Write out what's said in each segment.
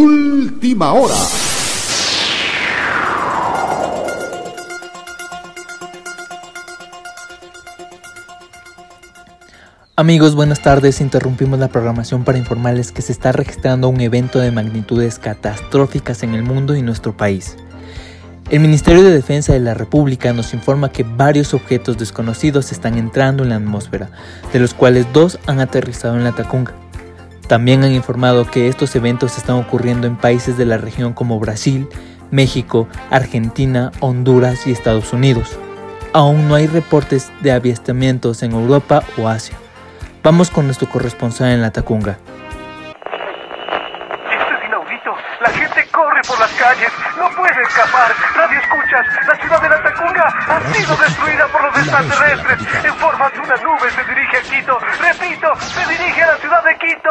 Última hora. Amigos, buenas tardes. Interrumpimos la programación para informarles que se está registrando un evento de magnitudes catastróficas en el mundo y nuestro país. El Ministerio de Defensa de la República nos informa que varios objetos desconocidos están entrando en la atmósfera, de los cuales dos han aterrizado en la Tacunga. También han informado que estos eventos están ocurriendo en países de la región como Brasil, México, Argentina, Honduras y Estados Unidos. Aún no hay reportes de avistamientos en Europa o Asia. Vamos con nuestro corresponsal en la Tacunga. La gente corre por las calles. No puede escapar. Radio escuchas. La ciudad de la Tacunga ha sido destruida por los extraterrestres. En forma de una nube se dirige a Quito. Repito, se dirige a la ciudad de Quito.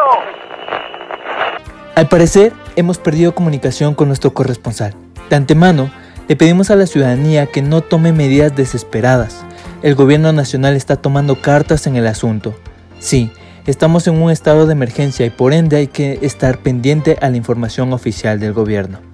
Al parecer, hemos perdido comunicación con nuestro corresponsal. De antemano, le pedimos a la ciudadanía que no tome medidas desesperadas. El gobierno nacional está tomando cartas en el asunto. Sí, estamos en un estado de emergencia y por ende hay que estar pendiente a la información oficial del gobierno.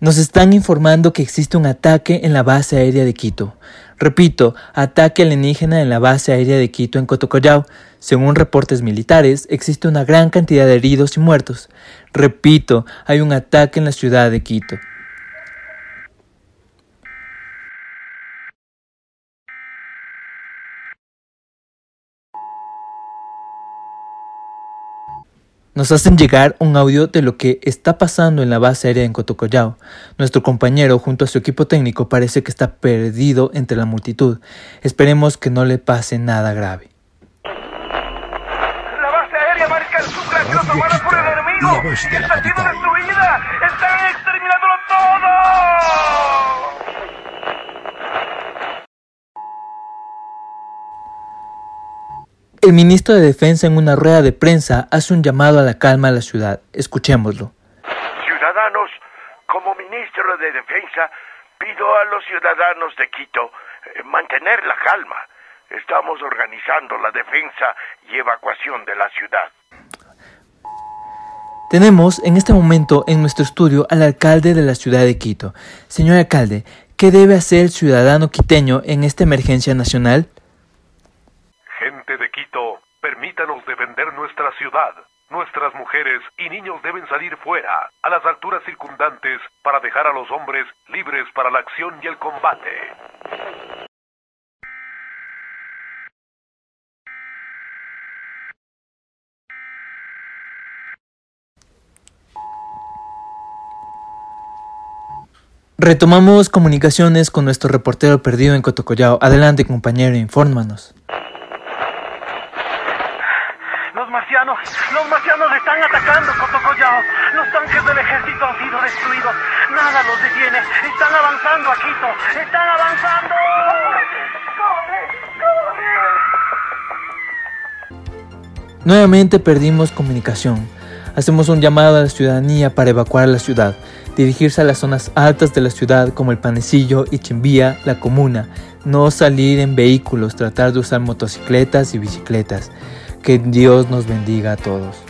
Nos están informando que existe un ataque en la base aérea de Quito. Repito, ataque alienígena en la base aérea de Quito en Cotocollao. Según reportes militares, existe una gran cantidad de heridos y muertos. Repito, hay un ataque en la ciudad de Quito. Nos hacen llegar un audio de lo que está pasando en la base aérea en Cotocollao. Nuestro compañero, junto a su equipo técnico, parece que está perdido entre la multitud. Esperemos que no le pase nada grave. La base aérea marca el sur la por el enemigo. Está siendo destruida. Están exterminándolo todo. El ministro de Defensa en una rueda de prensa hace un llamado a la calma a la ciudad. Escuchémoslo. Ciudadanos, como ministro de Defensa, pido a los ciudadanos de Quito eh, mantener la calma. Estamos organizando la defensa y evacuación de la ciudad. Tenemos en este momento en nuestro estudio al alcalde de la ciudad de Quito. Señor alcalde, ¿qué debe hacer el ciudadano quiteño en esta emergencia nacional? De Quito, permítanos defender nuestra ciudad. Nuestras mujeres y niños deben salir fuera, a las alturas circundantes, para dejar a los hombres libres para la acción y el combate. Retomamos comunicaciones con nuestro reportero perdido en Cotocollao. Adelante, compañero, infórmanos. Marcianos, los marcianos están atacando Cotocollao. Los tanques del ejército han sido destruidos. Nada los detiene. Están avanzando a Quito. Están avanzando. Nuevamente perdimos comunicación. Hacemos un llamado a la ciudadanía para evacuar la ciudad, dirigirse a las zonas altas de la ciudad como el Panecillo y Chimbía, la comuna, no salir en vehículos, tratar de usar motocicletas y bicicletas. Que Dios nos bendiga a todos.